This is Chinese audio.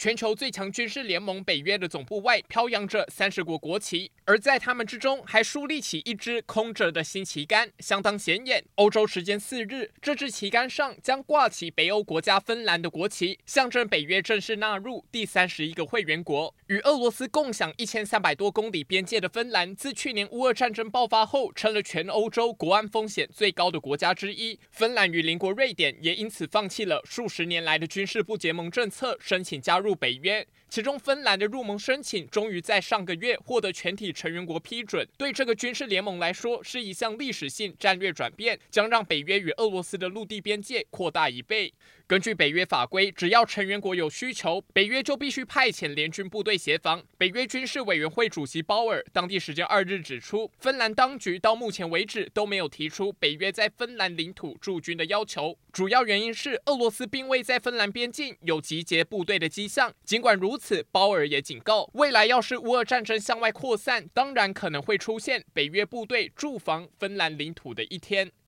全球最强军事联盟北约的总部外飘扬着三十国国旗，而在他们之中还竖立起一支空着的新旗杆，相当显眼。欧洲时间四日，这支旗杆上将挂起北欧国家芬兰的国旗，象征北约正式纳入第三十一个会员国。与俄罗斯共享一千三百多公里边界的芬兰，自去年乌俄战争爆发后，成了全欧洲国安风险最高的国家之一。芬兰与邻国瑞典也因此放弃了数十年来的军事不结盟政策，申请加入。入北约，其中芬兰的入盟申请终于在上个月获得全体成员国批准。对这个军事联盟来说，是一项历史性战略转变，将让北约与俄罗斯的陆地边界扩大一倍。根据北约法规，只要成员国有需求，北约就必须派遣联军部队协防。北约军事委员会主席鲍尔当地时间二日指出，芬兰当局到目前为止都没有提出北约在芬兰领土驻军的要求，主要原因是俄罗斯并未在芬兰边境有集结部队的迹象。尽管如此，鲍尔也警告，未来要是乌俄战争向外扩散，当然可能会出现北约部队驻防芬兰领土的一天。